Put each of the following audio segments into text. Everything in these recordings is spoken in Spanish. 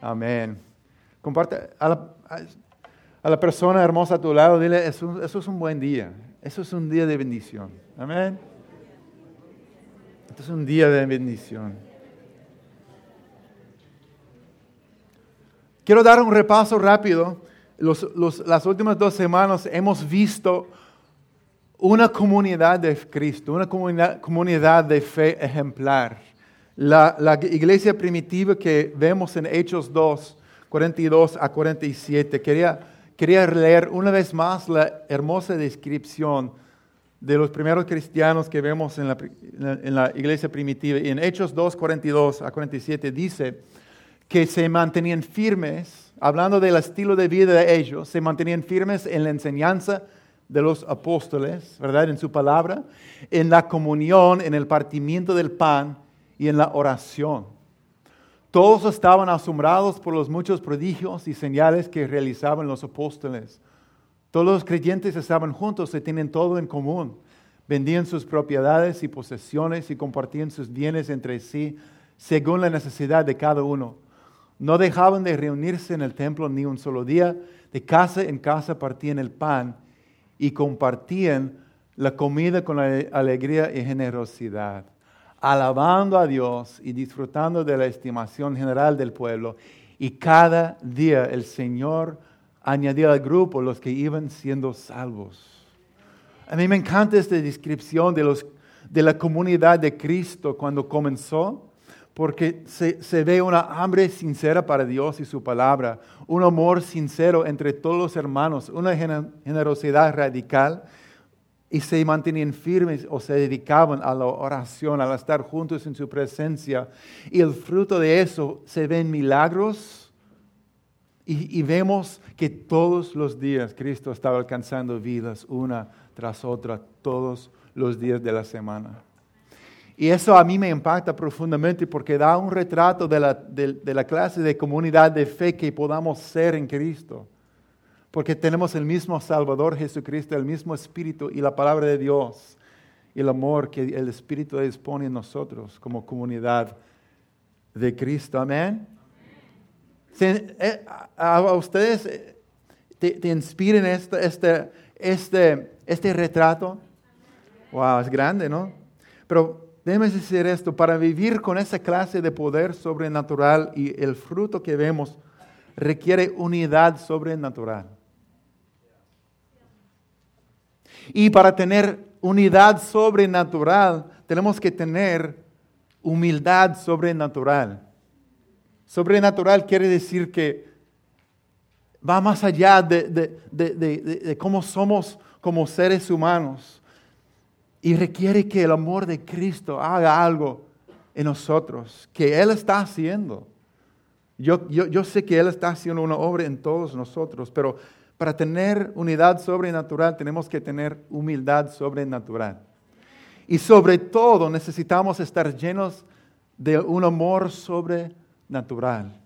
Amén. Comparte a la, persona hermosa a tu lado, dile, eso, es un buen día. Eso es un día de bendición. Amén. Esto es un día de bendición. Quiero dar un repaso rápido. las últimas dos semanas hemos visto una comunidad de Cristo, una comunidad, de fe ejemplar. La, iglesia primitiva que vemos en Hechos 2, 42 a 47, quería, quería leer una vez más la hermosa descripción de los primeros cristianos que vemos en la, en la iglesia primitiva. Y en Hechos 2, 42 a 47 dice, que se mantenían firmes, hablando del estilo de vida de ellos, se mantenían firmes en la enseñanza de los apóstoles, ¿verdad? En su palabra, en la comunión, en el partimiento del pan y en la oración. Todos estaban asombrados por los muchos prodigios y señales que realizaban los apóstoles. Todos los creyentes estaban juntos y tenían todo en común. Vendían sus propiedades y posesiones y compartían sus bienes entre sí según la necesidad de cada uno no dejaban de reunirse en el templo ni un solo día. De casa en casa partían el pan y compartían la comida con alegría y generosidad, alabando a Dios y disfrutando de la estimación general del pueblo. Y cada día el Señor añadía al grupo los que iban siendo salvos. A mí me encanta esta descripción de, los, de la comunidad de Cristo cuando comenzó porque se, ve una hambre sincera para Dios y su palabra, un amor sincero entre todos los hermanos, una generosidad radical y se mantenían firmes o se dedicaban a la oración, al estar juntos en su presencia. Y el fruto de eso se ven milagros y, y vemos que todos los días Cristo estaba alcanzando vidas una tras otra, todos los días de la semana. Y eso a mí me impacta profundamente porque da un retrato de la, clase de comunidad de fe que podamos ser en Cristo. Porque tenemos el mismo Salvador Jesucristo, el mismo Espíritu y la palabra de Dios y el amor que el Espíritu dispone en nosotros como comunidad de Cristo. Amén. Eh, a, ustedes eh, te, te inspiran este, este, este, este retrato. Wow, es grande, ¿no? Pero Debemos decir esto, para vivir con esa clase de poder sobrenatural y el fruto que vemos requiere unidad sobrenatural. Y para tener unidad sobrenatural tenemos que tener humildad sobrenatural. Sobrenatural quiere decir que va más allá de, de cómo somos como seres humanos y requiere que el amor de Cristo haga algo en nosotros, que Él está haciendo. Yo, yo, sé que Él está haciendo una obra en todos nosotros, pero para tener unidad sobrenatural tenemos que tener humildad sobrenatural. Y sobre todo necesitamos estar llenos de un amor sobrenatural.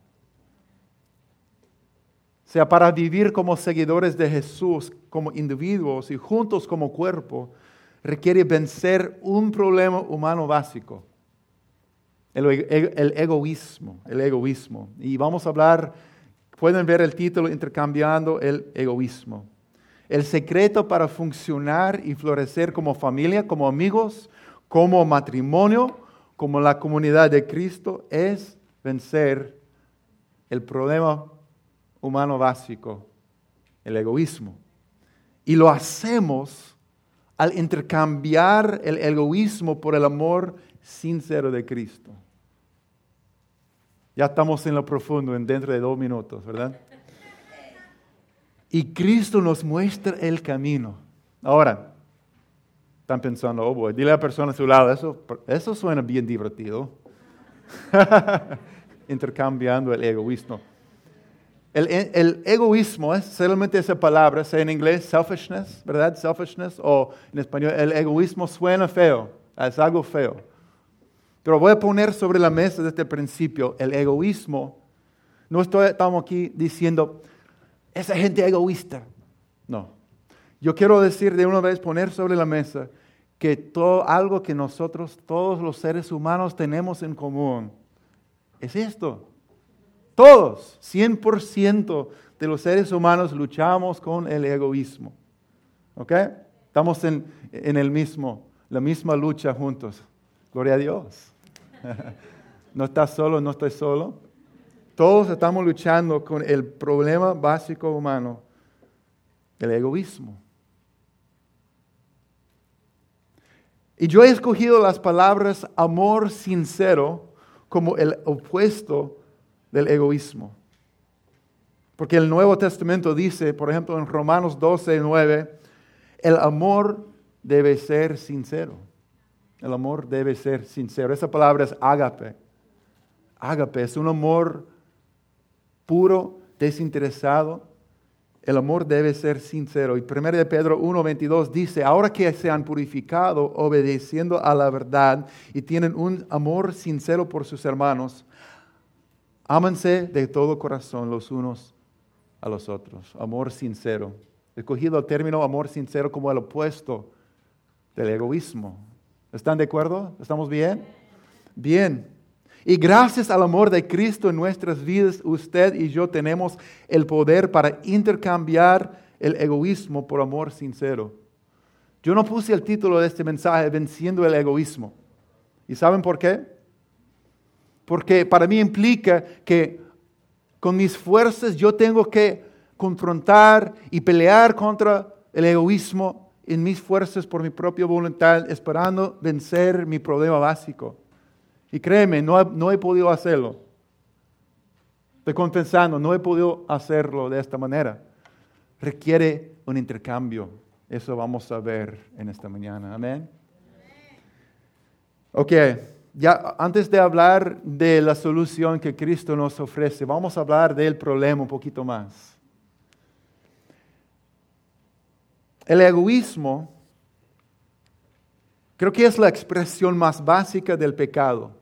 O sea, para vivir como seguidores de Jesús, como individuos y juntos como cuerpo, requiere vencer un problema humano básico, el, egoísmo, el egoísmo. Y vamos a hablar, pueden ver el título intercambiando el egoísmo. El secreto para funcionar y florecer como familia, como amigos, como matrimonio, como la comunidad de Cristo, es vencer el problema humano básico, el egoísmo. Y lo hacemos al intercambiar el egoísmo por el amor sincero de Cristo. Ya estamos en lo profundo, en dentro de dos minutos, ¿verdad? Y Cristo nos muestra el camino. Ahora, están pensando, oh boy, dile a la persona a su lado, eso, eso suena bien divertido. Intercambiando el egoísmo. El, egoísmo es solamente esa palabra, sea en inglés selfishness, ¿verdad? Selfishness, o en español, el egoísmo suena feo, es algo feo. Pero voy a poner sobre la mesa desde el principio, el egoísmo, no estoy, estamos aquí diciendo, esa gente egoísta. No. Yo quiero decir de una vez, poner sobre la mesa, que todo, algo que nosotros, todos los seres humanos tenemos en común, es esto Todos, 100% de los seres humanos luchamos con el egoísmo. ¿Ok? Estamos en, en el mismo, la misma lucha juntos. Gloria a Dios. No estás solo, no estoy solo. Todos estamos luchando con el problema básico humano, el egoísmo. Y yo he escogido las palabras amor sincero como el opuesto del egoísmo. Porque el Nuevo Testamento dice, por ejemplo, en Romanos 12, 9, el amor debe ser sincero. El amor debe ser sincero. Esa palabra es ágape. Ágape es un amor puro, desinteresado. El amor debe ser sincero. Y 1 de Pedro 1:22 dice, ahora que se han purificado obedeciendo a la verdad y tienen un amor sincero por sus hermanos, ámense de todo corazón los unos a los otros. Amor sincero. He cogido el término amor sincero como el opuesto del egoísmo. ¿Están de acuerdo? ¿Estamos bien? Bien. Y gracias al amor de Cristo en nuestras vidas, usted y yo tenemos el poder para intercambiar el egoísmo por amor sincero. Yo no puse el título de este mensaje venciendo el egoísmo. ¿Y saben por qué? Porque para mí implica que con mis fuerzas yo tengo que confrontar y pelear contra el egoísmo en mis fuerzas por mi propia voluntad, esperando vencer mi problema básico. Y créeme, no, no he podido hacerlo. Estoy confesando, no he podido hacerlo de esta manera. Requiere un intercambio. Eso vamos a ver en esta mañana. Amén. Ok, ya antes de hablar de la solución que Cristo nos ofrece, vamos a hablar del problema un poquito más. El egoísmo creo que es la expresión más básica del pecado.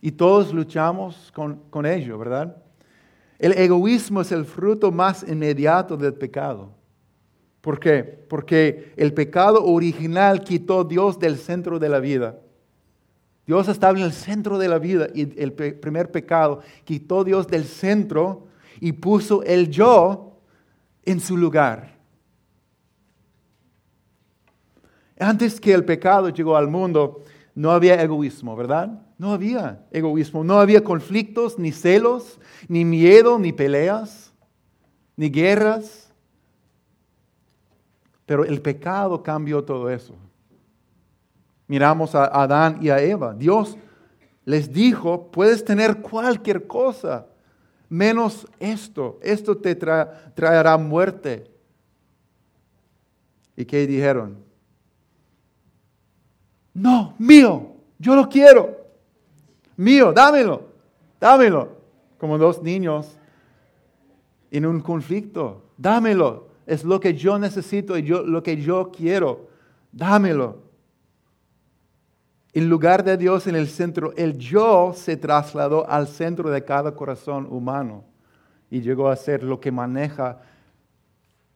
Y todos luchamos con, con ello, ¿verdad? El egoísmo es el fruto más inmediato del pecado. ¿Por qué? Porque el pecado original quitó a Dios del centro de la vida. Dios estaba en el centro de la vida y el primer pecado quitó a Dios del centro y puso el yo en su lugar. Antes que el pecado llegó al mundo, no había egoísmo, ¿verdad? No había egoísmo, no había conflictos, ni celos, ni miedo, ni peleas, ni guerras. Pero el pecado cambió todo eso. Miramos a Adán y a Eva. Dios les dijo, puedes tener cualquier cosa, menos esto. Esto te traerá muerte. ¿Y qué dijeron? No, mío, yo lo quiero. Mío, dámelo, dámelo. Como dos niños en un conflicto. Dámelo. Es lo que yo necesito y yo, lo que yo quiero. Dámelo. En lugar de Dios en el centro, el yo se trasladó al centro de cada corazón humano y llegó a ser lo que maneja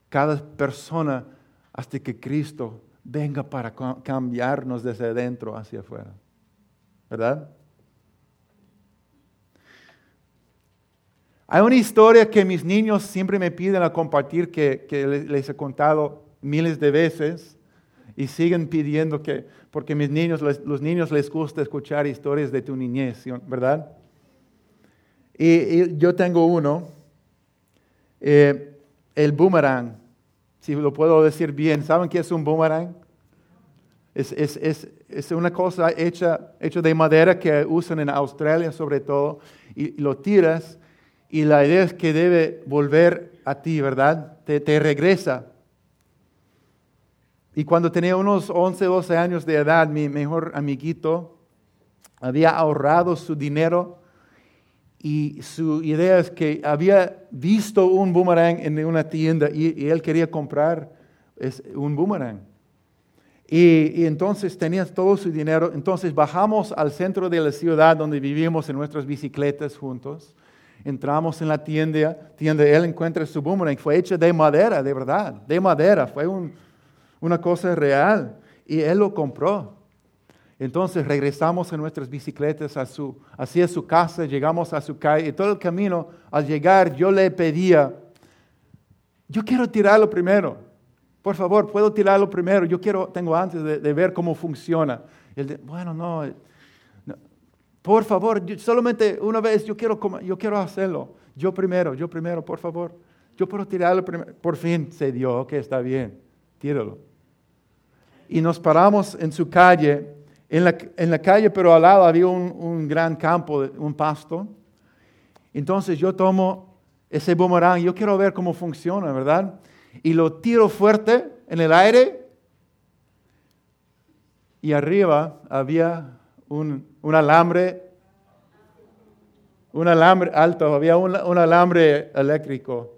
cada persona hasta que Cristo venga para cambiarnos desde adentro hacia afuera. ¿Verdad? Hay una historia que mis niños siempre me piden a compartir que, les he contado miles de veces y siguen pidiendo que, porque mis niños, los niños les gusta escuchar historias de tu niñez, ¿verdad? Y, yo tengo uno, eh, el boomerang si lo puedo decir bien. ¿Saben qué es un boomerang? Es, es, es, es una cosa hecha, hecha, de madera que usan en Australia sobre todo, y, lo tiras y la idea es que debe volver a ti, ¿verdad? Te, te regresa. Y cuando tenía unos 11, 12 años de edad, mi mejor amiguito había ahorrado su dinero y su idea es que había visto un boomerang en una tienda y, él quería comprar un boomerang. Y, entonces tenía todo su dinero. Entonces bajamos al centro de la ciudad donde vivimos en nuestras bicicletas juntos. Entramos en la tienda, tienda él encuentra su boomerang. Fue hecho de madera, de verdad, de madera. Fue una cosa real. Y él lo compró. Entonces regresamos en nuestras bicicletas hacia su casa, llegamos a su calle y todo el camino al llegar yo le pedía, yo quiero tirarlo primero, por favor, puedo tirarlo primero, yo quiero, tengo antes de, ver cómo funciona. Él bueno, no, por favor, solamente una vez yo quiero, yo quiero hacerlo, yo primero, yo primero, por favor, yo puedo tirarlo primero. Por fin se dio, ok, está bien, tíralo. Y nos paramos en su calle en la, calle, pero al lado había un, gran campo, un pasto. Entonces yo tomo ese boomerang, yo quiero ver cómo funciona, ¿verdad? Y lo tiro fuerte en el aire. Y arriba había un, alambre, un alambre alto, había un, un alambre eléctrico.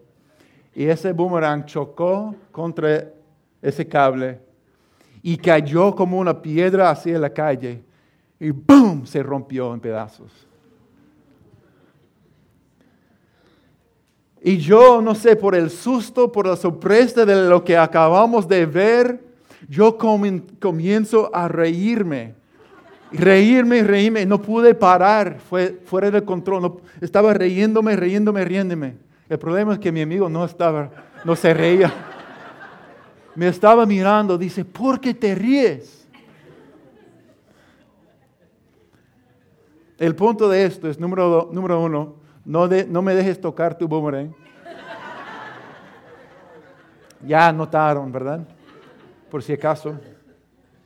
Y ese boomerang chocó contra ese cable y cayó como una piedra hacia la calle y ¡boom! se rompió en pedazos. Y yo, no sé, por el susto, por la sorpresa de lo que acabamos de ver, yo comienzo a reírme. Reírme, reírme, no pude parar, fue fuera de control. estaba riéndome, riéndome, riéndome. El problema es que mi amigo no estaba, no se reía me estaba mirando, dice, ¿por qué te ríes? El punto de esto es, número, uno, no, no me dejes tocar tu boomerang. Ya notaron, ¿verdad? Por si acaso,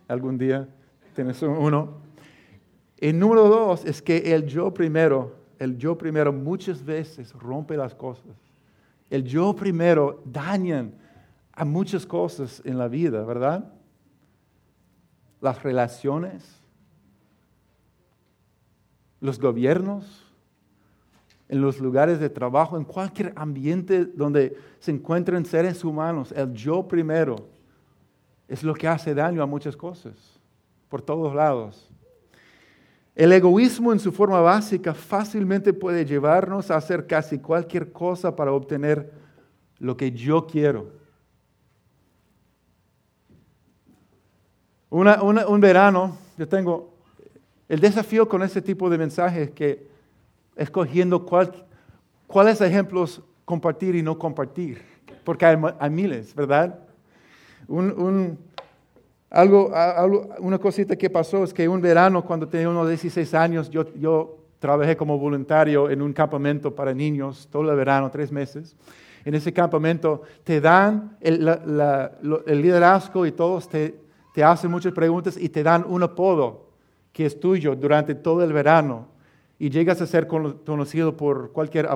algún día tienes uno. El número dos es que el yo primero, el yo primero muchas veces rompe las cosas. El yo primero dañan a muchas cosas en la vida, ¿verdad? Las relaciones, los gobiernos, en los lugares de trabajo, en cualquier ambiente donde se encuentren seres humanos, el yo primero es lo que hace daño a muchas cosas, por todos lados. El egoísmo en su forma básica fácilmente puede llevarnos a hacer casi cualquier cosa para obtener lo que yo quiero. Un verano, yo tengo el desafío con ese tipo de mensajes que escogiendo cuáles ejemplos compartir y no compartir, porque hay, miles, ¿verdad? algo, una cosita que pasó es que un verano, cuando tenía unos 16 años, yo, yo trabajé como voluntario en un campamento para niños todo el verano, tres meses. En ese campamento te dan el, el liderazgo y todos te, te hacen muchas preguntas y te dan un apodo que es tuyo durante todo el verano y llegas a ser conocido por cualquier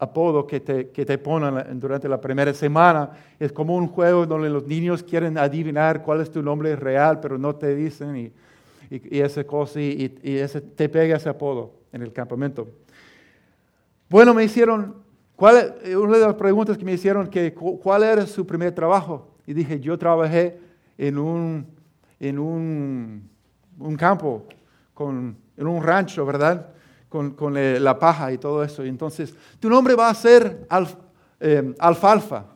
apodo que te, que te ponen durante la primera semana. Es como un juego donde los niños quieren adivinar cuál es tu nombre real, pero no te dicen y, y, esa cosa y, y, ese, te pega ese apodo en el campamento. Bueno, me hicieron, ¿cuál, una de las preguntas que me hicieron, que, ¿cuál era su primer trabajo? Y dije, yo trabajé en un en un, campo, con, en un rancho, ¿verdad? Con, la paja y todo eso. Y entonces, tu nombre va a ser eh, alfalfa.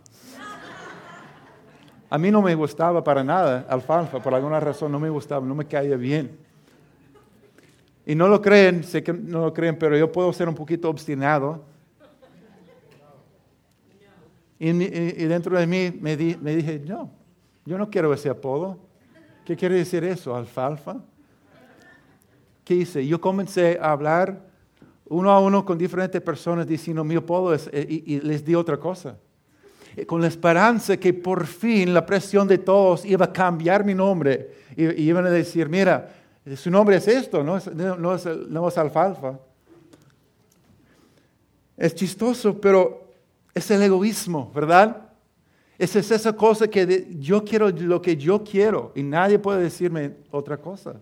A mí no me gustaba para nada alfalfa, por alguna razón no me gustaba, no me caía bien. Y no lo creen, sé que no lo creen, pero yo puedo ser un poquito obstinado. Y, dentro de mí me, me dije, no, yo no quiero ese apodo. ¿Qué quiere decir eso? ¿Alfalfa? ¿Qué hice? Yo comencé a hablar uno a uno con diferentes personas diciendo mi apodo eh, y, les di otra cosa. Eh, con la esperanza que por fin la presión de todos iba a cambiar mi nombre y, iban a decir, mira, su nombre es esto, no es, no, es, no es alfalfa. Es chistoso, pero es el egoísmo, ¿verdad? Esa es esa cosa que yo quiero lo que yo quiero y nadie puede decirme otra cosa.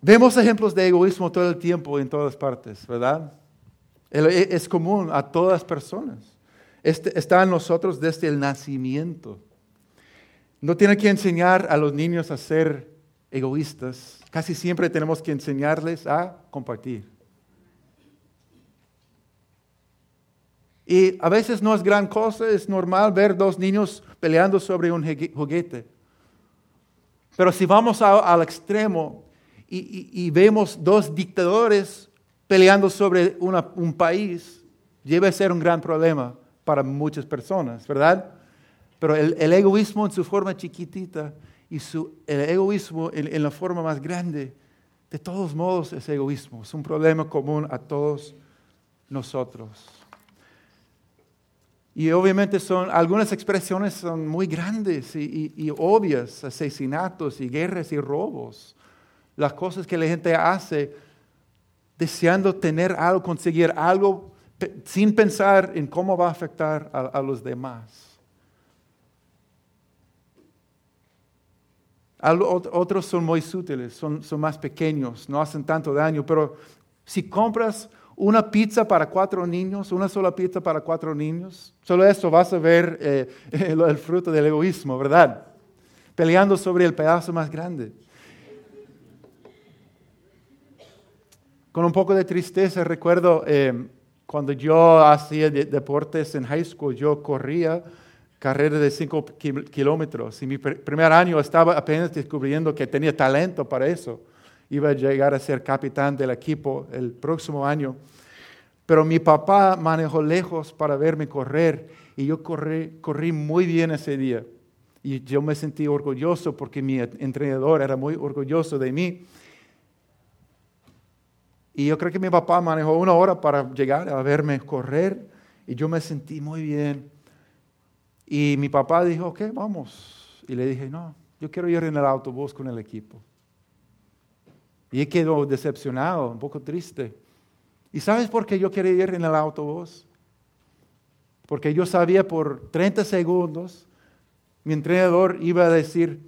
Vemos ejemplos de egoísmo todo el tiempo en todas partes, ¿verdad? E, es común a todas las personas. Este, está en nosotros desde el nacimiento. No tiene que enseñar a los niños a ser egoístas. Casi siempre tenemos que enseñarles a compartir. Y a veces no es gran cosa, es normal ver dos niños peleando sobre un juguete. Pero si vamos al extremo y, vemos dos dictadores peleando sobre un país, debe ser un gran problema para muchas personas, ¿verdad? Pero el, egoísmo en su forma chiquitita y su, el egoísmo en, la forma más grande, de todos modos es egoísmo, es un problema común a todos nosotros. Y obviamente son, algunas expresiones son muy grandes y, obvias, asesinatos y guerras y robos. Las cosas que la gente hace deseando tener algo, conseguir algo, sin pensar en cómo va a afectar a, los demás. Otros son muy sutiles, son, son más pequeños, no hacen tanto daño, pero si compras una pizza para cuatro niños, una sola pizza para cuatro niños. Solo eso vas a ver eh, el, fruto del egoísmo, ¿verdad? Peleando sobre el pedazo más grande. Con un poco de tristeza recuerdo eh, cuando yo hacía deportes en high school, yo corría carreras de cinco kilómetros y mi primer año estaba apenas descubriendo que tenía talento para eso iba a llegar a ser capitán del equipo el próximo año. Pero mi papá manejó lejos para verme correr y yo corrí, corrí muy bien ese día. Y yo me sentí orgulloso porque mi entrenador era muy orgulloso de mí. Y yo creo que mi papá manejó una hora para llegar a verme correr y yo me sentí muy bien. Y mi papá dijo, ok, vamos. Y le dije, no, yo quiero ir en el autobús con el equipo. Y quedó decepcionado, un poco triste. ¿Y sabes por qué yo quería ir en el autobús? Porque yo sabía por 30 segundos, mi entrenador iba a decir,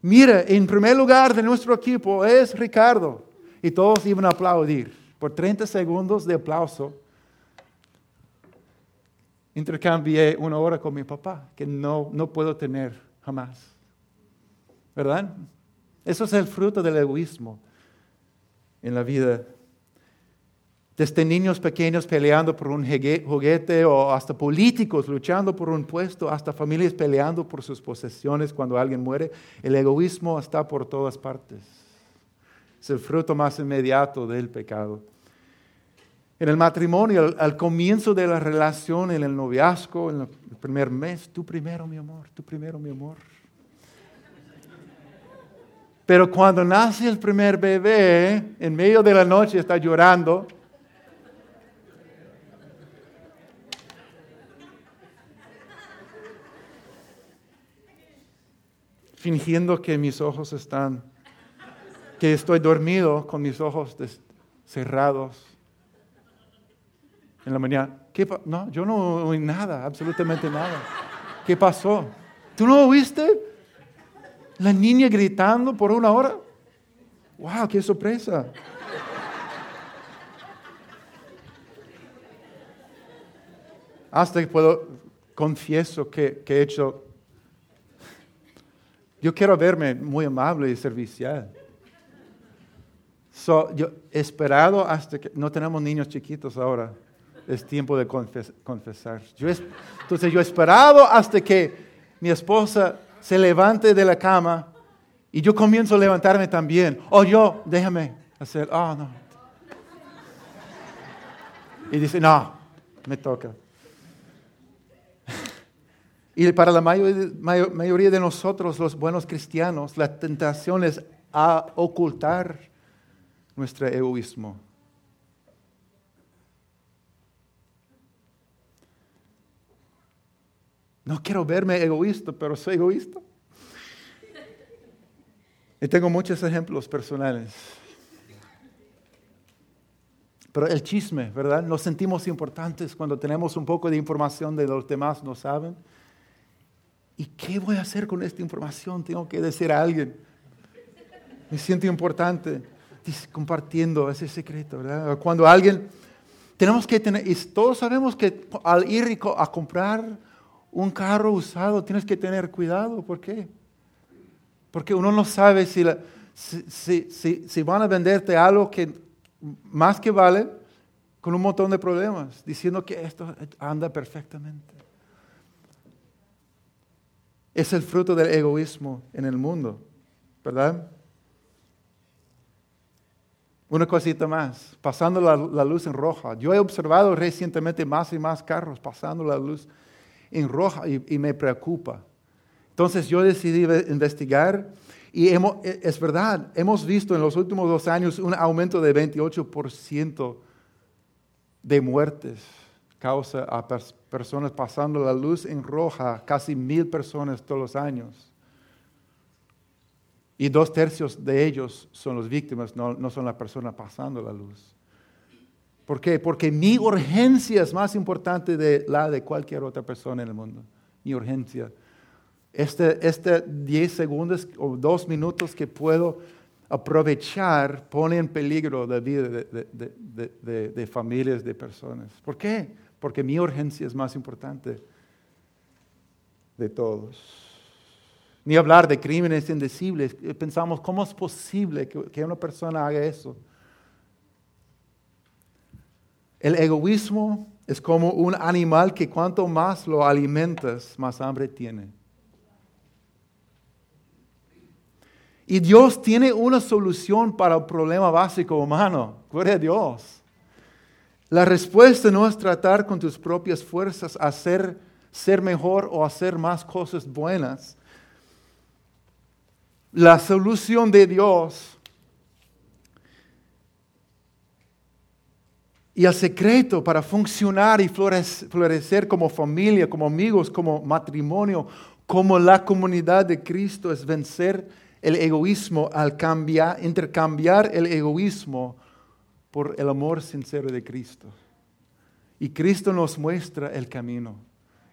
mira, en primer lugar de nuestro equipo es Ricardo. Y todos iban a aplaudir. Por 30 segundos de aplauso, intercambié una hora con mi papá, que no, no puedo tener jamás. ¿Verdad? Eso es el fruto del egoísmo en la vida. Desde niños pequeños peleando por un juguete o hasta políticos luchando por un puesto, hasta familias peleando por sus posesiones cuando alguien muere, el egoísmo está por todas partes. Es el fruto más inmediato del pecado. En el matrimonio, al, comienzo de la relación, en el noviazgo, en el primer mes, tú primero, mi amor, tú primero, mi amor. Pero cuando nace el primer bebé, en medio de la noche está llorando. fingiendo que mis ojos están, que estoy dormido con mis ojos cerrados. En la mañana, ¿qué no, yo no oí nada, absolutamente nada. ¿Qué pasó? ¿Tú no oíste? La niña gritando por una hora. ¡Wow! ¡Qué sorpresa! Hasta que puedo, confieso que, he hecho. Yo quiero verme muy amable y servicial. So, yo he esperado hasta que no tenemos niños chiquitos ahora. Es tiempo de confesar. Entonces yo he esperado hasta que mi esposa se levante de la cama y yo comienzo a levantarme también. O yo, déjame hacer, oh no. Y dice, no, me toca. Y para la mayoría de nosotros, los buenos cristianos, la tentación es a ocultar nuestro egoísmo. No quiero verme egoísta, pero soy egoísta. Y tengo muchos ejemplos personales. Pero el chisme, ¿verdad? Nos sentimos importantes cuando tenemos un poco de información de los demás no saben. ¿Y qué voy a hacer con esta información? Tengo que decir a alguien. Me siento importante compartiendo ese secreto, ¿verdad? Cuando alguien, tenemos que tener, y todos sabemos que al ir a comprar un carro usado tienes que tener cuidado. ¿Por qué? Porque uno no sabe si, si, van a venderte algo que más que vale con un montón de problemas, diciendo que esto anda perfectamente. Es el fruto del egoísmo en el mundo. ¿verdad? Una cosita más, pasando la, luz en roja. Yo he observado recientemente más y más carros pasando la luz en roja y, me preocupa. Entonces yo decidí investigar y e, es verdad, hemos visto en los últimos dos años un aumento de 28% de muertes causa a personas pasando la luz en roja, casi mil personas todos los años. Y dos tercios de ellos son las víctimas, no, no son la persona pasando la luz. ¿Por qué? Porque mi urgencia es más importante de la de cualquier otra persona en el mundo. Mi urgencia. Este, este 10 segundos o dos minutos que puedo aprovechar pone en peligro la vida de, de, de, de, familias, de personas. ¿Por qué? Porque mi urgencia es más importante de todos. Ni hablar de crímenes indecibles. Pensamos, ¿cómo es posible que una persona haga eso? El egoísmo es como un animal que cuanto más lo alimentas, más hambre tiene. Y Dios tiene una solución para el problema básico humano. Gloria a Dios. La respuesta no es tratar con tus propias fuerzas hacer ser mejor o hacer más cosas buenas. La solución de Dios y el secreto para funcionar y florecer como familia, como amigos, como matrimonio, como la comunidad de Cristo es vencer el egoísmo al cambiar, intercambiar el egoísmo por el amor sincero de Cristo. Y Cristo nos muestra el camino.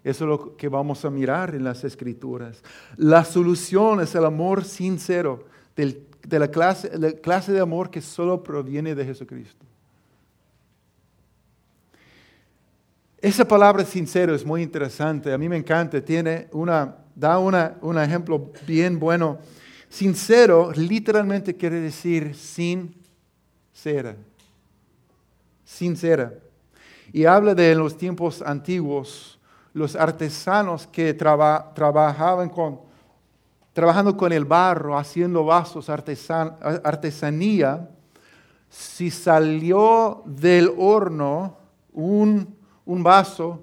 Eso es lo que vamos a mirar en las escrituras. La solución es el amor sincero de la clase, la clase de amor que solo proviene de Jesucristo. Esa palabra sincero es muy interesante, a mí me encanta, tiene una, da una, un ejemplo bien bueno Sincero literalmente quiere decir sincera. Sincera. Y habla de en los tiempos antiguos, los artesanos que trabajaban con, trabajando con el barro, haciendo vasos, artesanía, si salió del horno un, un vaso,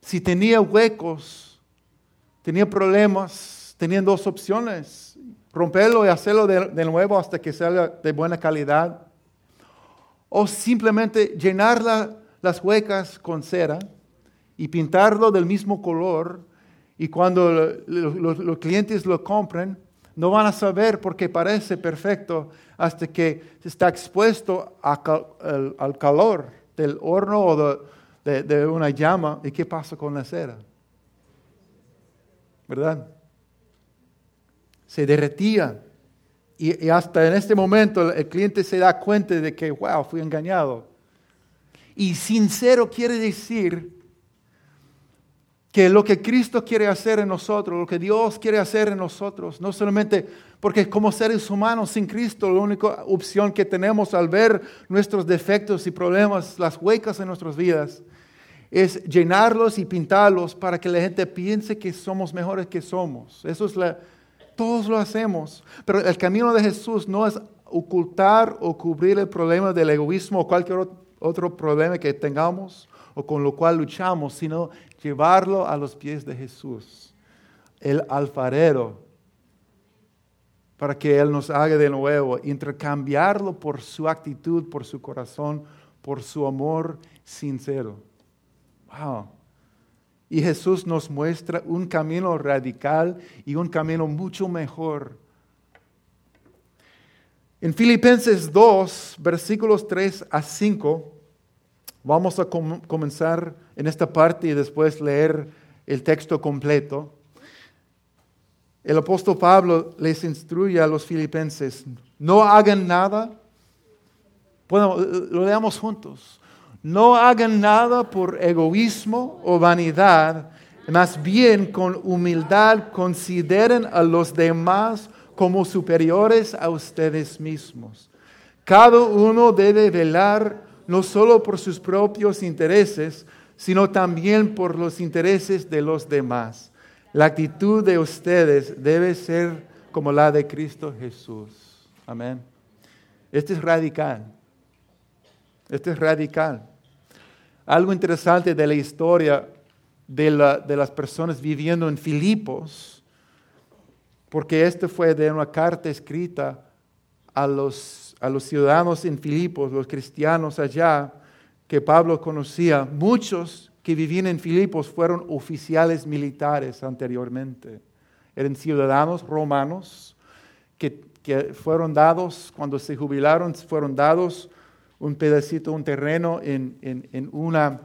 si tenía huecos, tenía problemas, tenían dos opciones, romperlo y hacerlo de, nuevo hasta que salga de buena calidad, o simplemente llenar las huecas con cera y pintarlo del mismo color y cuando los, clientes lo compren, no van a saber porque parece perfecto hasta que está expuesto al, calor del horno o de, de, una llama. ¿Y qué pasa con la cera? ¿Verdad? se derretía. Y, hasta en este momento el cliente se da cuenta de que, wow, fui engañado. Y sincero quiere decir que lo que Cristo quiere hacer en nosotros, lo que Dios quiere hacer en nosotros, no solamente porque como seres humanos sin Cristo, la única opción que tenemos al ver nuestros defectos y problemas, las huecas en nuestras vidas, es llenarlos y pintarlos para que la gente piense que somos mejores que somos. Eso es todos lo hacemos. Pero el camino de Jesús no es ocultar o cubrir el problema del egoísmo o cualquier otro problema que tengamos o con lo cual luchamos, sino llevarlo a los pies de Jesús, el alfarero, para que Él nos haga de nuevo, intercambiarlo por su actitud, por su corazón, por su amor sincero. Wow. Y Jesús nos muestra un camino radical y un camino mucho mejor. En Filipenses 2, versículos 3 a 5, vamos a comenzar en esta parte y después leer el texto completo. El apóstol Pablo les instruye a los filipenses, no hagan nada. Bueno, lo leamos juntos. No hagan nada por egoísmo o vanidad, más bien con humildad consideren a los demás como superiores a ustedes mismos. Cada uno debe velar no solo por sus propios intereses, sino también por los intereses de los demás. La actitud de ustedes debe ser como la de Cristo Jesús. Amén. Este es radical. Este es radical. Algo interesante de la historia de, las personas viviendo en Filipos, porque este fue de una carta escrita a los, a los ciudadanos en Filipos, los cristianos allá, que Pablo conocía. Muchos que vivían en Filipos fueron oficiales militares anteriormente. Eran ciudadanos romanos que, fueron dados, cuando se jubilaron, fueron dados un pedacito, un terreno en, en, una,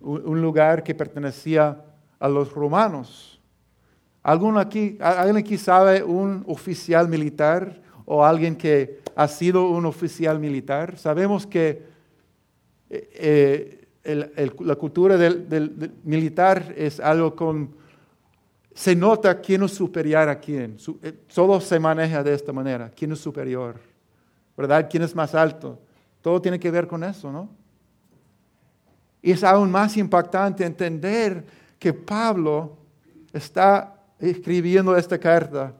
un lugar que pertenecía a los romanos. ¿Alguien aquí, ¿Alguien aquí sabe un oficial militar o alguien que ha sido un oficial militar? Sabemos que eh, la cultura del, militar es algo con... Se nota quién es superior a quién. Eh, todo se maneja de esta manera. ¿Quién es superior? ¿Verdad? ¿Quién es más alto? Todo tiene que ver con eso, ¿no? Y es aún más impactante entender que Pablo está escribiendo esta carta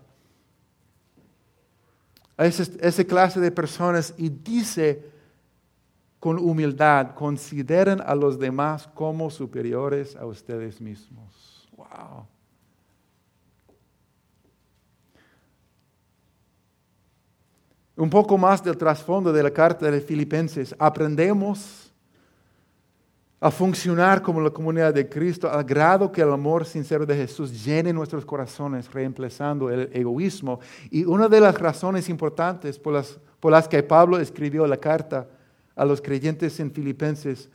a esa clase de personas y dice, con humildad, consideren a los demás como superiores a ustedes mismos. Wow. Un poco más del trasfondo de la carta de Filipenses. Aprendemos a funcionar como la comunidad de Cristo al grado que el amor sincero de Jesús llene nuestros corazones, reemplazando el egoísmo. Y una de las razones importantes por las, por las que Pablo escribió la carta a los creyentes en Filipenses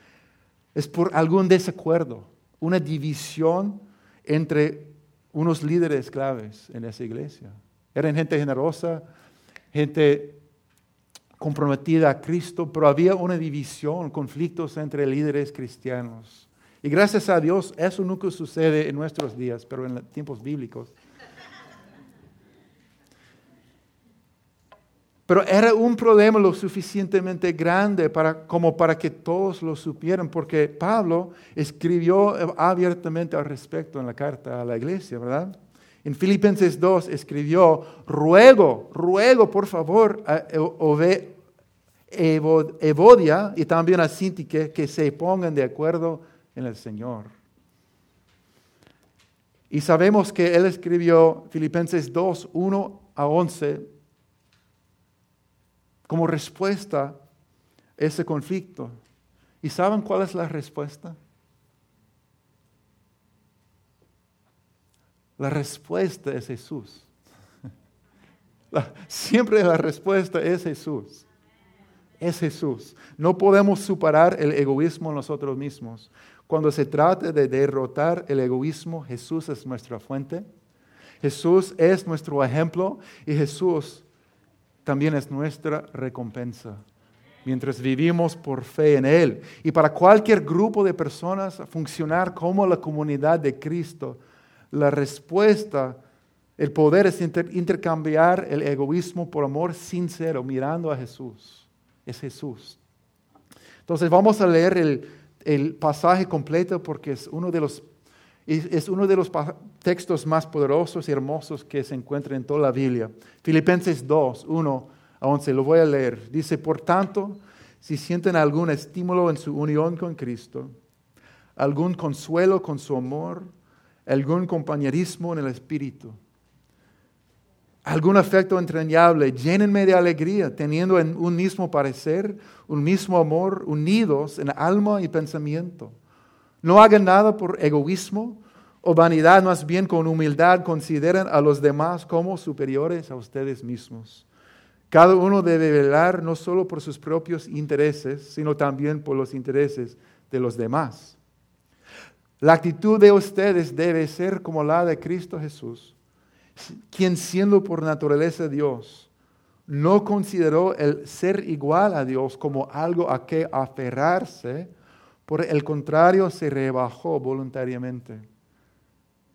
es por algún desacuerdo, una división entre unos líderes claves en esa iglesia. Eran gente generosa, gente comprometida a Cristo, pero había una división, conflictos entre líderes cristianos. Y gracias a Dios, eso nunca sucede en nuestros días, pero en tiempos bíblicos. Pero era un problema lo suficientemente grande para, como para que todos lo supieran, porque Pablo escribió abiertamente al respecto en la carta a la iglesia, ¿verdad? En Filipenses 2 escribió, ruego, ruego por favor a Evodia y también a Sintique que se pongan de acuerdo en el Señor. Y sabemos que él escribió Filipenses 2, 1 a 11 como respuesta a ese conflicto. ¿Y saben cuál es la respuesta? La respuesta es Jesús. siempre la respuesta es Jesús. Es Jesús. No podemos superar el egoísmo nosotros mismos. Cuando se trata de derrotar el egoísmo, Jesús es nuestra fuente. Jesús es nuestro ejemplo y Jesús también es nuestra recompensa mientras vivimos por fe en Él. Y para cualquier grupo de personas funcionar como la comunidad de Cristo, la respuesta, el poder es intercambiar el egoísmo por amor sincero, mirando a Jesús. Es Jesús. Entonces vamos a leer el, el pasaje completo porque es uno de los es uno de los textos más poderosos y hermosos que se encuentran en toda la Biblia. Filipenses 2, 1 a 11, lo voy a leer. Dice, por tanto, si sienten algún estímulo en su unión con Cristo, algún consuelo con su amor, algún compañerismo en el Espíritu, algún afecto entrañable, llénenme de alegría, teniendo un mismo parecer, un mismo amor, unidos en alma y pensamiento no hagan nada por egoísmo o vanidad, más bien con humildad consideren a los demás como superiores a ustedes mismos. Cada uno debe velar no solo por sus propios intereses, sino también por los intereses de los demás. La actitud de ustedes debe ser como la de Cristo Jesús, quien siendo por naturaleza Dios, no consideró el ser igual a Dios como algo a que aferrarse, por el contrario, se rebajó voluntariamente,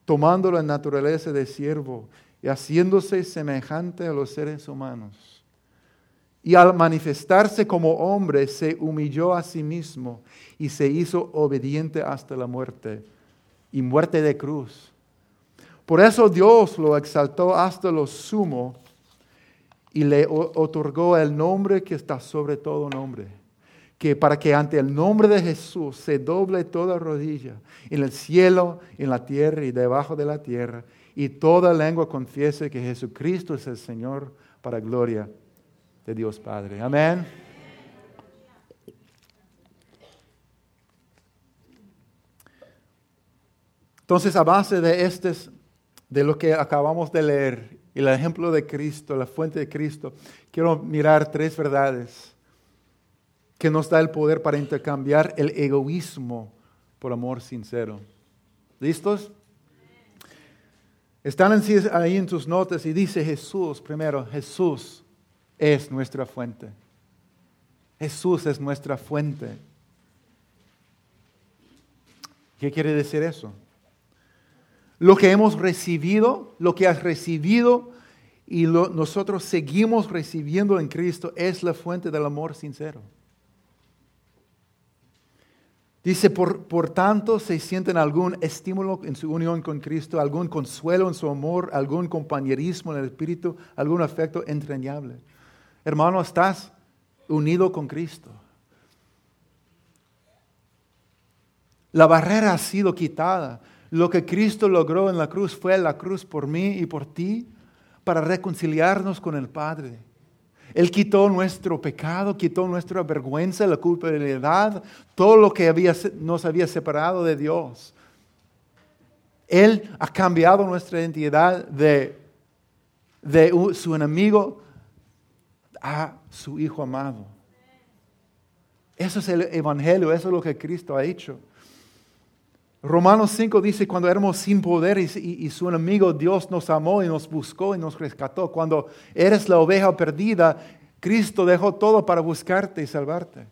tomando la naturaleza de siervo y haciéndose semejante a los seres humanos. Y al manifestarse como hombre, se humilló a sí mismo y se hizo obediente hasta la muerte, y muerte de cruz. Por eso Dios lo exaltó hasta lo sumo y le otorgó el nombre que está sobre todo nombre. Que para que ante el nombre de Jesús se doble toda rodilla en el cielo, en la tierra y debajo de la tierra, y toda lengua confiese que Jesucristo es el Señor para gloria de Dios Padre. Amén. Entonces, a base de estos, de lo que acabamos de leer, el ejemplo de Cristo, la fuente de Cristo, quiero mirar tres verdades que nos da el poder para intercambiar el egoísmo por amor sincero. ¿Listos? Están ahí en tus notas y dice Jesús primero, Jesús es nuestra fuente. Jesús es nuestra fuente. ¿Qué quiere decir eso? Lo que hemos recibido, lo que has recibido y nosotros seguimos recibiendo en Cristo es la fuente del amor sincero. Dice, por, por, tanto, se sienten algún estímulo en su unión con Cristo, algún consuelo en su amor, algún compañerismo en el Espíritu, algún afecto entrañable. Hermano, estás unido con Cristo. La barrera ha sido quitada. Lo que Cristo logró en la cruz fue la cruz por mí y por ti para reconciliarnos con el Padre. Él quitó nuestro pecado, quitó nuestra vergüenza, la culpabilidad, todo lo que había, nos había separado de Dios. Él ha cambiado nuestra identidad de, de su enemigo a su Hijo amado. Eso es el Evangelio, eso es lo que Cristo ha hecho. Romanos 5 dice, cuando éramos sin poder y, su enemigo Dios nos amó y nos buscó y nos rescató. Cuando eres la oveja perdida, Cristo dejó todo para buscarte y salvarte.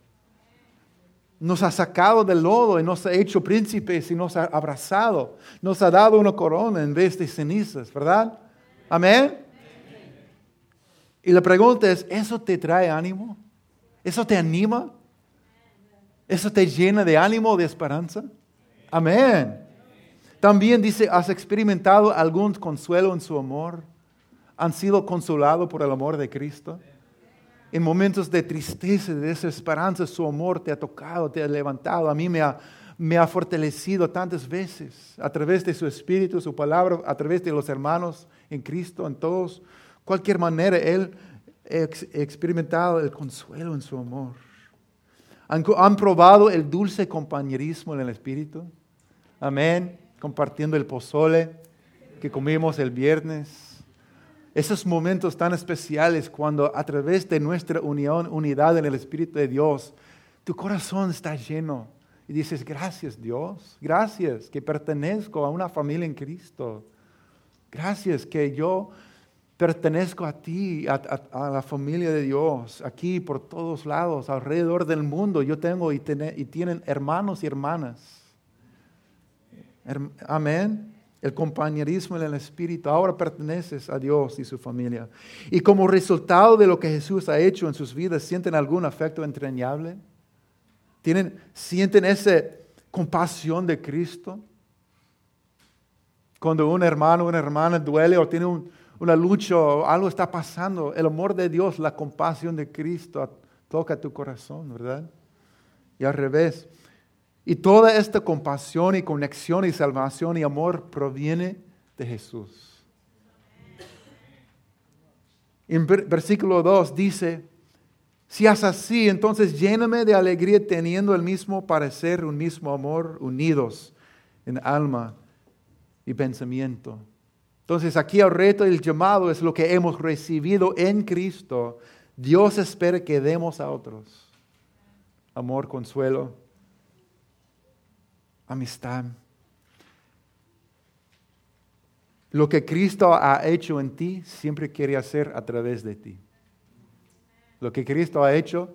Nos ha sacado del lodo y nos ha hecho príncipes y nos ha abrazado. Nos ha dado una corona en vez de cenizas, ¿verdad? Amén. Y la pregunta es, ¿eso te trae ánimo? ¿Eso te anima? ¿Eso te llena de ánimo de esperanza? Amén. También dice, ¿has experimentado algún consuelo en su amor? ¿Han sido consolados por el amor de Cristo? En momentos de tristeza, de desesperanza, su amor te ha tocado, te ha levantado. A mí me ha, me ha fortalecido tantas veces a través de su espíritu, su palabra, a través de los hermanos en Cristo, en todos. Cualquier manera, Él ha experimentado el consuelo en su amor. ¿Han, han probado el dulce compañerismo en el espíritu? Amén. Compartiendo el pozole que comimos el viernes. Esos momentos tan especiales cuando a través de nuestra unión, unidad en el Espíritu de Dios, tu corazón está lleno. Y dices, gracias Dios, gracias que pertenezco a una familia en Cristo. Gracias que yo pertenezco a ti, a, la familia de Dios, aquí por todos lados, alrededor del mundo. Yo tengo y, y tienen hermanos y hermanas Amén. El compañerismo en el Espíritu. Ahora perteneces a Dios y su familia. Y como resultado de lo que Jesús ha hecho en sus vidas, ¿sienten algún afecto entrañable? ¿Tienen, ¿Sienten esa compasión de Cristo? Cuando un hermano o una hermana duele o tiene una lucha o algo está pasando, el amor de Dios, la compasión de Cristo toca tu corazón, ¿verdad? Y al revés. Y toda esta compasión y conexión y salvación y amor proviene de Jesús. En versículo 2 dice, si es así, entonces lléname de alegría teniendo el mismo parecer, un mismo amor, unidos en alma y pensamiento. Entonces aquí el reto y el llamado es lo que hemos recibido en Cristo. Dios espera que demos a otros amor, consuelo, amistad. Lo que Cristo ha hecho en ti, siempre quiere hacer a través de ti. Lo que Cristo ha hecho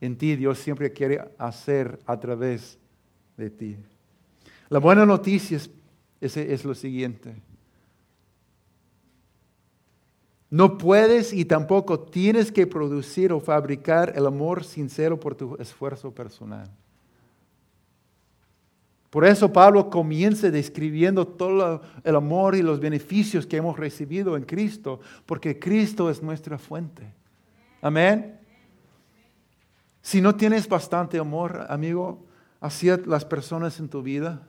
en ti, Dios siempre quiere hacer a través de ti. La buena noticia es, es, lo siguiente. No puedes y tampoco tienes que producir o fabricar el amor sincero por tu esfuerzo personal. Por eso Pablo comienza describiendo todo el amor y los beneficios que hemos recibido en Cristo, porque Cristo es nuestra fuente. Amén. Si no tienes bastante amor, amigo, hacia las personas en tu vida,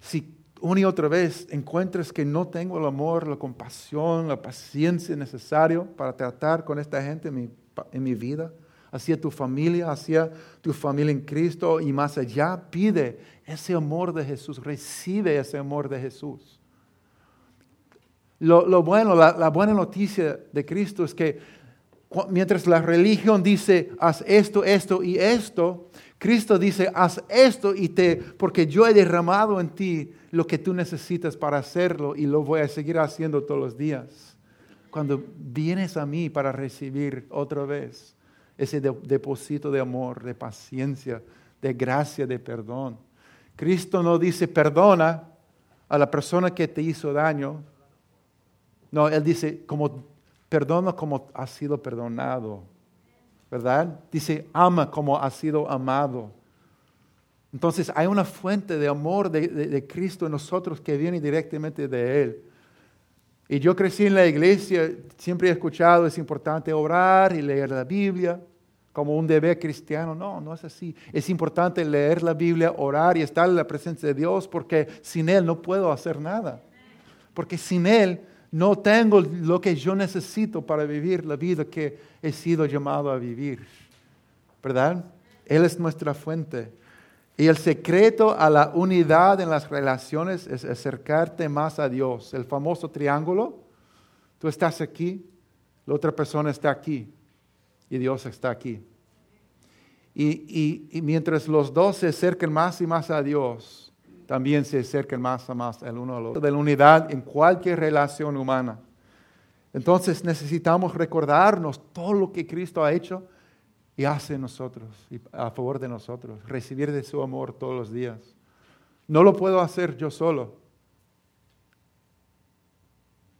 si una y otra vez encuentres que no tengo el amor, la compasión, la paciencia necesario para tratar con esta gente en mi, en mi vida, hacia tu familia, hacia tu familia en Cristo y más allá, pide ese amor de Jesús, recibe ese amor de Jesús. Lo, bueno, la, buena noticia de Cristo es que mientras la religión dice, haz esto, esto y esto, Cristo dice, haz esto y te, porque yo he derramado en ti lo que tú necesitas para hacerlo y lo voy a seguir haciendo todos los días. Cuando vienes a mí para recibir otra vez ese depósito de amor, de paciencia, de gracia, de perdón. Cristo no dice perdona a la persona que te hizo daño. No, Él dice como perdona como ha sido perdonado. ¿Verdad? Dice ama como ha sido amado. Entonces hay una fuente de amor de Cristo en nosotros que viene directamente de Él. Y yo crecí en la iglesia, siempre he escuchado, es importante orar y leer la Biblia como un deber cristiano. No, no es así. Es importante leer la Biblia, orar y estar en la presencia de Dios porque sin Él no puedo hacer nada. Porque sin Él no tengo lo que yo necesito para vivir la vida que he sido llamado a vivir. ¿Verdad? Él es nuestra fuente. Y el secreto a la unidad en las relaciones es acercarte más a Dios. El famoso triángulo. Tú estás aquí, la otra persona está aquí y Dios está aquí. Y, mientras los dos se acerquen más y más a Dios, también se acerquen más y más el uno al otro. De la unidad en cualquier relación humana. Entonces necesitamos recordarnos todo lo que Cristo ha hecho y hace nosotros, y a favor de nosotros, recibir de su amor todos los días. No lo puedo hacer yo solo.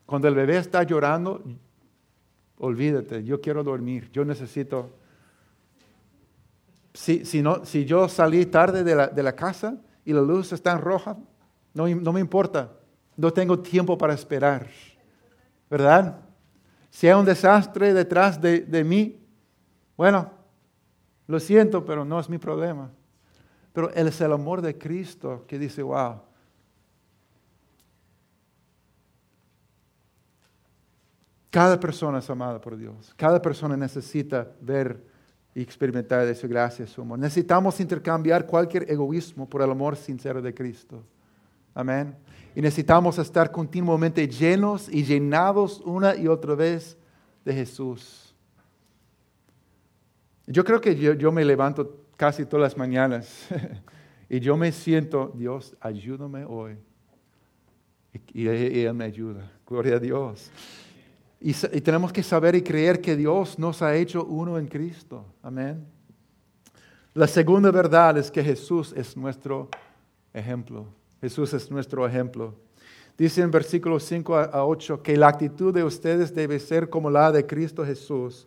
Cuando el bebé está llorando, olvídate, yo quiero dormir, yo necesito... Si, si, no, si yo salí tarde de la, de la, casa y la luz está en roja, no, no me importa, no tengo tiempo para esperar, ¿verdad? Si hay un desastre detrás de, de mí, bueno, lo siento, pero no es mi problema. Pero Él es el amor de Cristo que dice, wow. Cada persona es amada por Dios. Cada persona necesita ver y experimentar de su gracia, su amor. Necesitamos intercambiar cualquier egoísmo por el amor sincero de Cristo. Amén. Y necesitamos estar continuamente llenos y llenados una y otra vez de Jesús. Yo creo que yo, me levanto casi todas las mañanas y yo me siento, Dios, ayúdame hoy. Y, Él me ayuda. Gloria a Dios. Y, y, tenemos que saber y creer que Dios nos ha hecho uno en Cristo. Amén. La segunda verdad es que Jesús es nuestro ejemplo. Jesús es nuestro ejemplo. Dice en versículos 5 a 8 que la actitud de ustedes debe ser como la de Cristo Jesús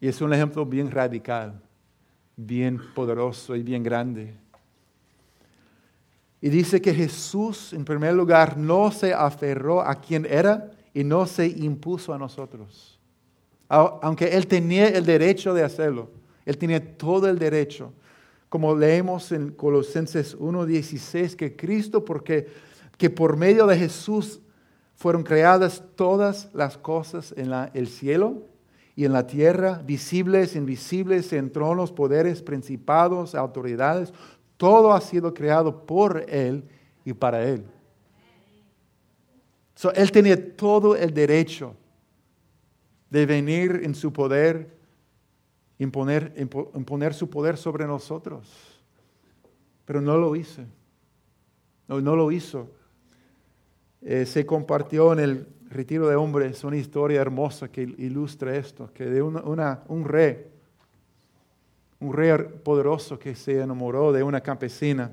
Y es un ejemplo bien radical, bien poderoso y bien grande. Y dice que Jesús, en primer lugar, no se aferró a quien era y no se impuso a nosotros. Aunque Él tenía el derecho de hacerlo, Él tenía todo el derecho. Como leemos en Colosenses 1.16, que Cristo, porque que por medio de Jesús fueron creadas todas las cosas en el cielo y en la tierra, visibles, invisibles, en tronos, poderes, principados, autoridades, todo ha sido creado por Él y para Él. él tenía todo el derecho de venir en su poder, imponer, imponer su poder sobre nosotros. pero no lo hice. No, no lo hizo. Eh, se compartió en el retiro de hombres una historia hermosa que ilustra esto, que de un rey, un rey poderoso que se enamoró de una campesina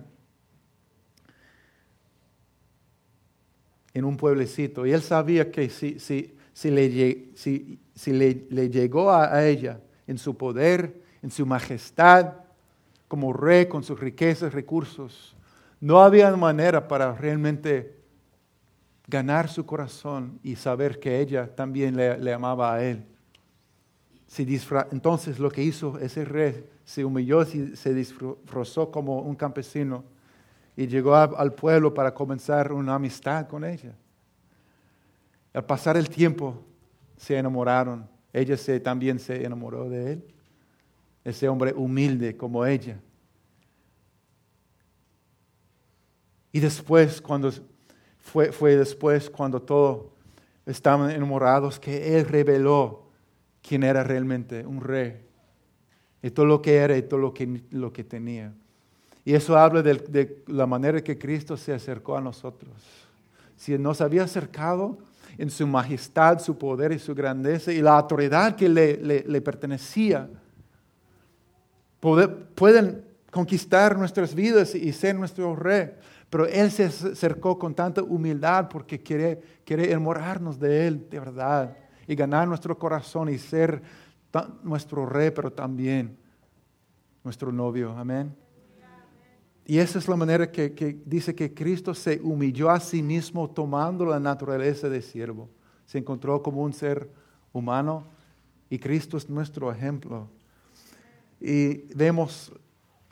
en un pueblecito. Y él sabía que si, si, si, le, si, si le, le, llegó a ella en su poder, en su majestad, como rey, con sus riquezas, recursos, no había manera para realmente ganar su corazón y saber que ella también le, amaba a él. entonces lo que hizo ese rey, se humilló y se disfrazó como un campesino y llegó al pueblo para comenzar una amistad con ella. Al pasar el tiempo se enamoraron. Ella también se enamoró de él. Ese hombre humilde como ella. Y después, cuando fue, fue después, cuando todos estaban enamorados, que Él reveló quién era realmente un rey. Y todo lo que era y todo lo que, lo que tenía. Y eso habla de, de la manera que Cristo se acercó a nosotros. Si nos había acercado en su majestad, su poder y su grandeza y la autoridad que le, le, pertenecía, pueden conquistar nuestras vidas y ser nuestro rey. Pero Él se acercó con tanta humildad porque quiere, quiere enamorarnos de Él de verdad y ganar nuestro corazón y ser nuestro rey, pero también nuestro novio. Amén. Y esa es la manera que, dice que Cristo se humilló a sí mismo tomando la naturaleza de siervo. Se encontró como un ser humano y Cristo es nuestro ejemplo. Y vemos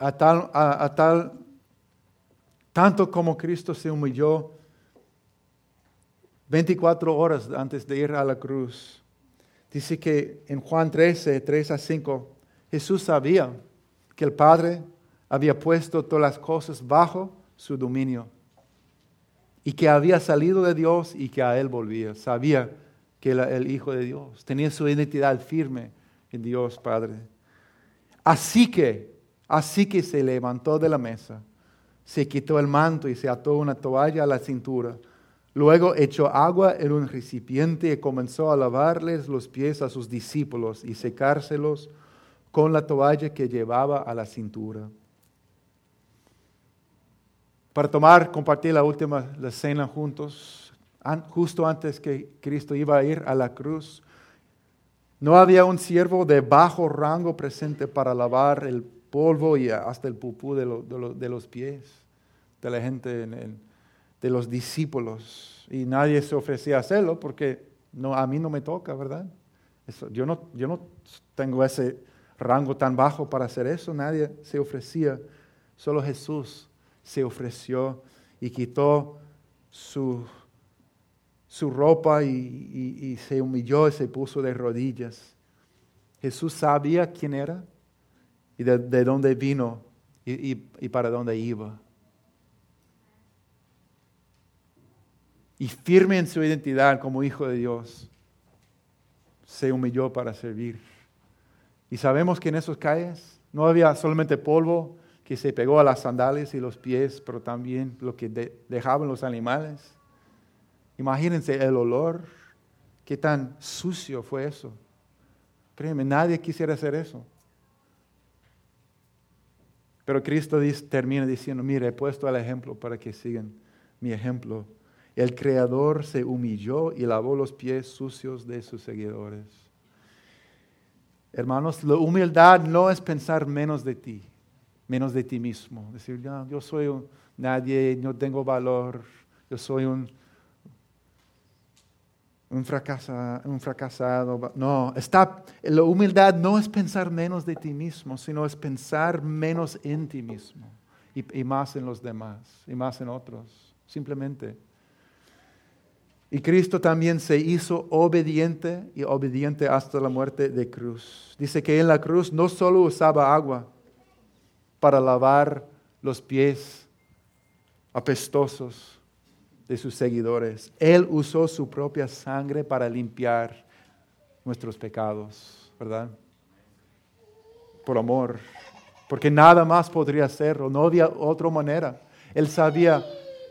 a tal, a, tal tanto como Cristo se humilló 24 horas antes de ir a la cruz. Dice que en Juan 13, 3 a 5, Jesús sabía que el Padre había puesto todas las cosas bajo su dominio y que había salido de Dios y que a Él volvía. Sabía que era el Hijo de Dios, tenía su identidad firme en Dios Padre. Así que, así que se levantó de la mesa, se quitó el manto y se ató una toalla a la cintura. Luego echó agua en un recipiente y comenzó a lavarles los pies a sus discípulos y secárselos con la toalla que llevaba a la cintura para tomar, compartir la última la cena juntos, justo antes que Cristo iba a ir a la cruz. No había un siervo de bajo rango presente para lavar el polvo y hasta el pupú de, los pies de la gente, de los discípulos. Y nadie se ofrecía a hacerlo porque no, a mí no me toca, ¿verdad? yo, no, yo no tengo ese rango tan bajo para hacer eso, nadie se ofrecía, solo Jesús se ofreció y quitó su, su ropa y, se humilló y se puso de rodillas. Jesús sabía quién era y de, dónde vino y, para dónde iba. Y firme en su identidad como hijo de Dios, se humilló para servir. Y sabemos que en esos calles no había solamente polvo, que se pegó a las sandalias y los pies, pero también lo que dejaban los animales. Imagínense el olor, qué tan sucio fue eso. Créeme, nadie quisiera hacer eso. Pero Cristo termina diciendo, mire, he puesto el ejemplo para que sigan mi ejemplo. El Creador se humilló y lavó los pies sucios de sus seguidores. Hermanos, la humildad no es pensar menos de ti menos de ti mismo. Decir, yo soy nadie, no tengo valor, yo soy un, un, un fracasado. No, está, la humildad no es pensar menos de ti mismo, sino es pensar menos en ti mismo y, y más en los demás y más en otros, simplemente. Y Cristo también se hizo obediente y obediente hasta la muerte de cruz. Dice que en la cruz no solo usaba agua, para lavar los pies apestosos de sus seguidores. Él usó su propia sangre para limpiar nuestros pecados, ¿verdad? Por amor, porque nada más podría hacerlo, no había otra manera. Él sabía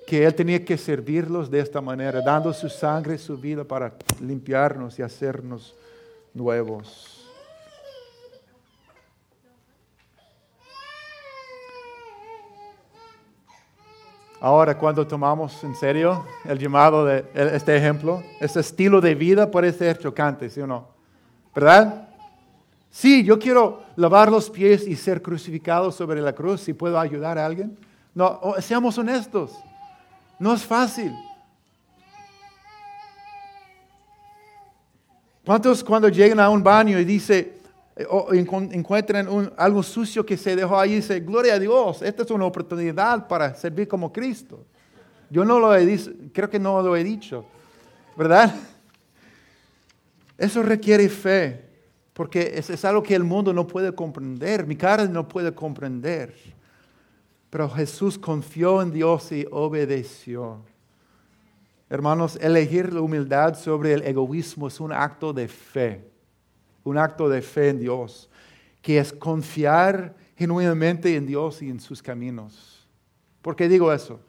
que Él tenía que servirlos de esta manera, dando su sangre, su vida para limpiarnos y hacernos nuevos. Ahora, cuando tomamos en serio el llamado de este ejemplo, este estilo de vida puede ser chocante, ¿sí o no? ¿Verdad? Sí, yo quiero lavar los pies y ser crucificado sobre la cruz si puedo ayudar a alguien. No, seamos honestos. No es fácil. ¿Cuántos cuando llegan a un baño y dice, eh, o encuentran algo sucio que se dejó ahí, dice, gloria a Dios, esta es una oportunidad para servir como Cristo. Yo no lo he dicho, creo que no lo he dicho, ¿verdad? Eso requiere fe, porque es, es algo que el mundo no puede comprender, mi carne no puede comprender. Pero Jesús confió en Dios y obedeció. Hermanos, elegir la humildad sobre el egoísmo es un acto de fe un acto de fe en Dios, que es confiar genuinamente en Dios y en sus caminos. ¿Por qué digo eso?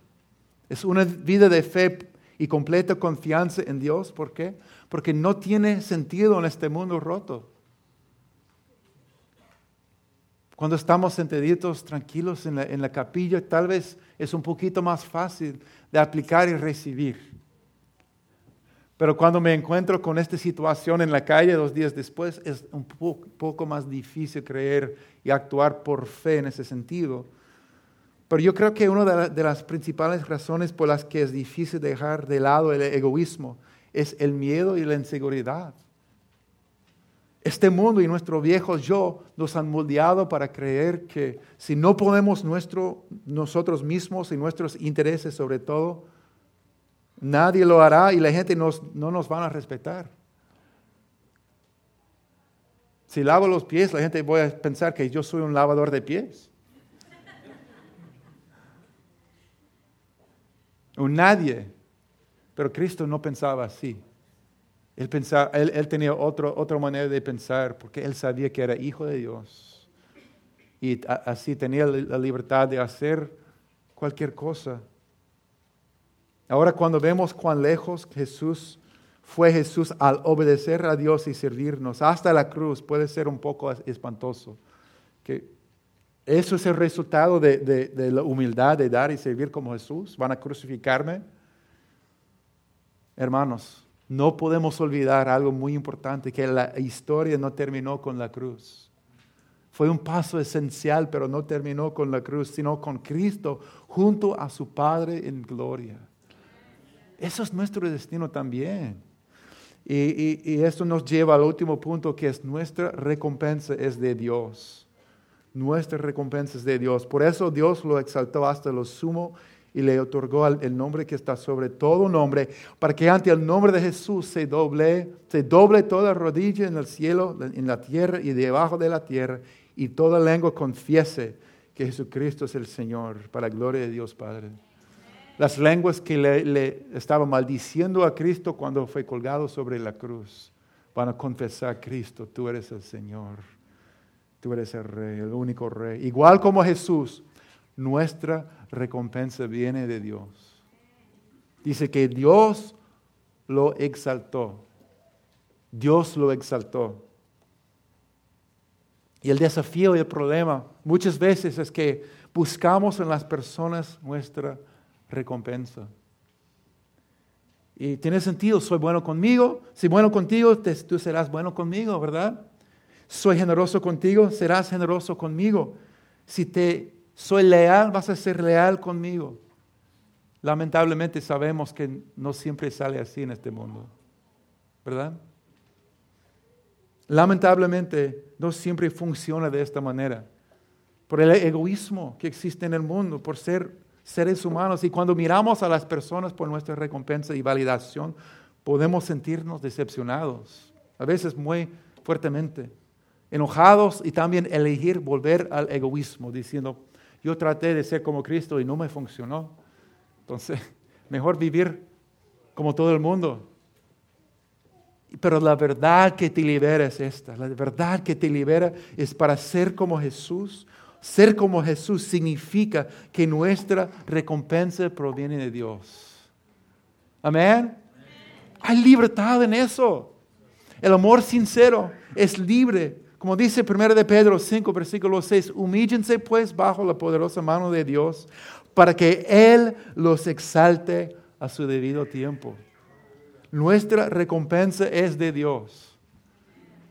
Es una vida de fe y completa confianza en Dios. ¿Por qué? Porque no tiene sentido en este mundo roto. Cuando estamos sentaditos tranquilos en la, en la capilla, tal vez es un poquito más fácil de aplicar y recibir. Pero cuando me encuentro con esta situación en la calle dos días después, es un poco más difícil creer y actuar por fe en ese sentido. Pero yo creo que una de, las principales razones por las que es difícil dejar de lado el egoísmo es el miedo y la inseguridad. Este mundo y nuestro viejo yo nos han moldeado para creer que si no ponemos nuestro, nosotros mismos y nuestros intereses sobre todo, Nadie lo hará y la gente no nos van a respetar. Si lavo los pies, la gente voy a pensar que yo soy un lavador de pies. Un nadie. Pero Cristo no pensaba así. Él, pensaba, él, tenía otra manera de pensar porque él sabía que era hijo de Dios. Y así tenía la libertad de hacer cualquier cosa Ahora cuando vemos cuán lejos Jesús fue Jesús al obedecer a Dios y servirnos hasta la cruz, puede ser un poco espantoso. Que eso es el resultado de, de, la humildad de dar y servir como Jesús. Van a crucificarme. Hermanos, no podemos olvidar algo muy importante, que la historia no terminó con la cruz. Fue un paso esencial, pero no terminó con la cruz, sino con Cristo junto a su Padre en gloria. Eso es nuestro destino también. Y, esto nos lleva al último punto que es nuestra recompensa es de Dios. Nuestra recompensa es de Dios. Por eso Dios lo exaltó hasta lo sumo y le otorgó el nombre que está sobre todo nombre, para que ante el nombre de Jesús se doble, se doble toda rodilla en el cielo, en la tierra y debajo de la tierra, y toda lengua confiese que Jesucristo es el Señor, para la gloria de Dios Padre. Las lenguas que le, estaban maldiciendo a Cristo cuando fue colgado sobre la cruz van a confesar, Cristo, tú eres el Señor, tú eres el Rey, el único Rey. Igual como Jesús, nuestra recompensa viene de Dios. Dice que Dios lo exaltó. Dios lo exaltó. Y el desafío y el problema muchas veces es que buscamos en las personas nuestra recompensa. Y tiene sentido, soy bueno conmigo, si bueno contigo, tú serás bueno conmigo, ¿verdad? Soy generoso contigo, serás generoso conmigo. Si te soy leal, vas a ser leal conmigo. Lamentablemente sabemos que no siempre sale así en este mundo, ¿verdad? Lamentablemente no siempre funciona de esta manera. Por el egoísmo que existe en el mundo, por ser seres humanos y cuando miramos a las personas por nuestra recompensa y validación, podemos sentirnos decepcionados, a veces muy fuertemente, enojados y también elegir volver al egoísmo, diciendo, yo traté de ser como Cristo y no me funcionó. Entonces, mejor vivir como todo el mundo. Pero la verdad que te libera es esta, la verdad que te libera es para ser como Jesús, Ser como Jesús significa que nuestra recompensa proviene de Dios. Amén. Hay libertad en eso. El amor sincero es libre. Como dice 1 de Pedro 5, versículo 6, humíllense pues bajo la poderosa mano de Dios para que Él los exalte a su debido tiempo. Nuestra recompensa es de Dios.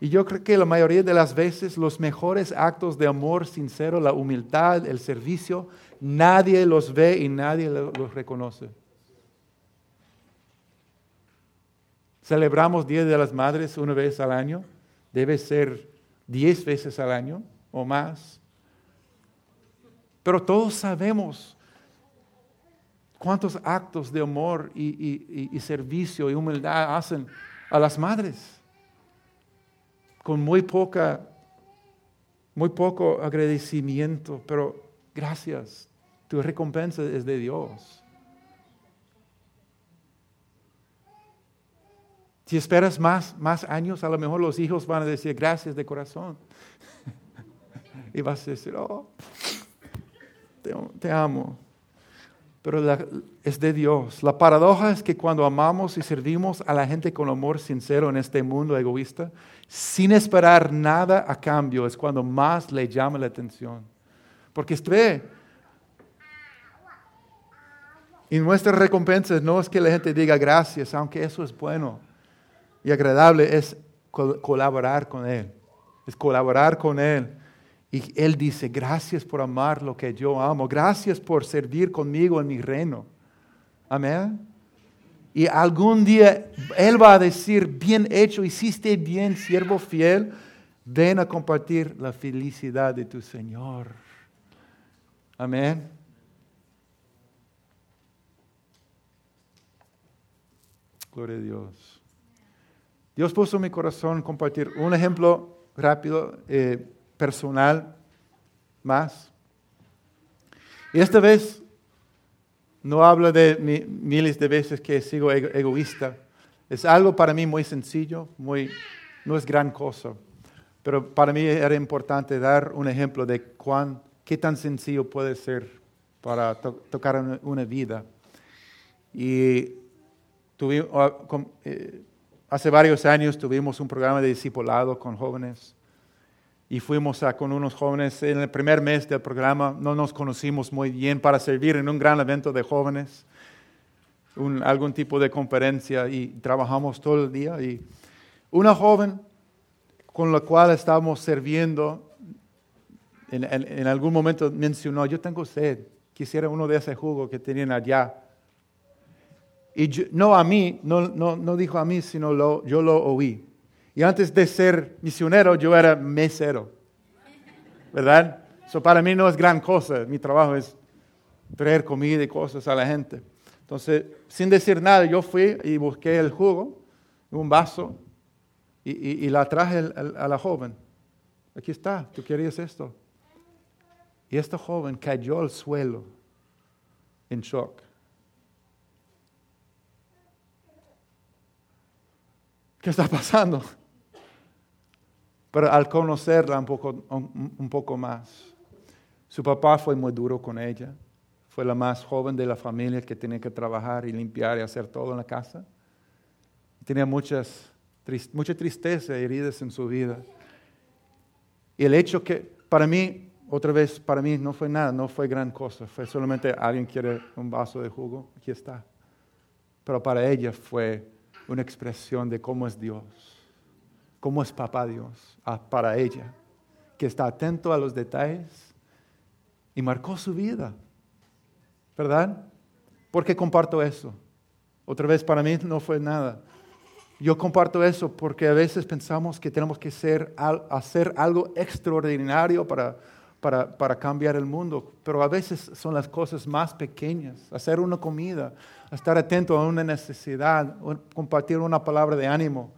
Y yo creo que la mayoría de las veces los mejores actos de amor sincero, la humildad, el servicio, nadie los ve y nadie los reconoce. Celebramos Día de las Madres una vez al año. Debe ser diez veces al año o más. Pero todos sabemos cuántos actos de amor y, servicio y humildad hacen a las madres con muy poca, muy poco agradecimiento, pero gracias, tu recompensa es de Dios. Si esperas más, más años, a lo mejor los hijos van a decir gracias de corazón. y vas a decir, oh, te, amo. Pero es de Dios. La paradoja es que cuando amamos y servimos a la gente con amor sincero en este mundo egoísta, sin esperar nada a cambio, es cuando más le llama la atención. Porque ve, y nuestra recompensa no es que la gente diga gracias, aunque eso es bueno y agradable es colaborar con Él. Es colaborar con Él. Y Él dice, gracias por amar lo que yo amo. Gracias por servir conmigo en mi reino. Amén. Y algún día Él va a decir, bien hecho, hiciste bien, siervo fiel. Ven a compartir la felicidad de tu Señor. Amén. Gloria a Dios. Dios puso en mi corazón compartir un ejemplo rápido, eh, personal, más. Y esta vez no hablo de miles de veces que sigo egoísta. Es algo para mí muy sencillo, muy, no es gran cosa. Pero para mí era importante dar un ejemplo de cuán, qué tan sencillo puede ser para tocar una, vida. Y tuve, ah, eh, Hace varios años tuvimos un programa de discipulado con jóvenes y fuimos a, con unos jóvenes. En el primer mes del programa no nos conocimos muy bien para servir en un gran evento de jóvenes, un, algún tipo de conferencia y trabajamos todo el día. Y una joven con la cual estábamos sirviendo en, en algún momento mencionó, yo tengo sed, quisiera uno de ese jugo que tenían allá. Y no a mí, no, no, no dijo a mí, sino lo, yo lo oí. Y antes de ser misionero, yo era mesero. ¿Verdad? Eso para mí no es gran cosa. Mi trabajo es traer comida y cosas a la gente. Entonces, sin decir nada, yo fui y busqué el jugo, un vaso, y, y la traje a la joven. Aquí está, tú querías esto. Y esta joven cayó al suelo en shock. ¿Qué está pasando? Pero al conocerla un poco, un, poco más, su papá fue muy duro con ella. Fue la más joven de la familia que tenía que trabajar y limpiar y hacer todo en la casa. Tenía muchas, mucha tristeza y heridas en su vida. Y el hecho que, para mí, otra vez, para mí no fue nada, no fue gran cosa. Fue solamente alguien quiere un vaso de jugo, aquí está. Pero para ella fue una expresión de cómo es Dios, cómo es papá Dios ah, para ella, que está atento a los detalles y marcó su vida, ¿verdad? Porque comparto eso. Otra vez, para mí no fue nada. Yo comparto eso porque a veces pensamos que tenemos que hacer algo extraordinario para, para, para, cambiar el mundo, pero a veces son las cosas más pequeñas. Hacer una comida, estar atento a una necesidad, compartir una palabra de ánimo,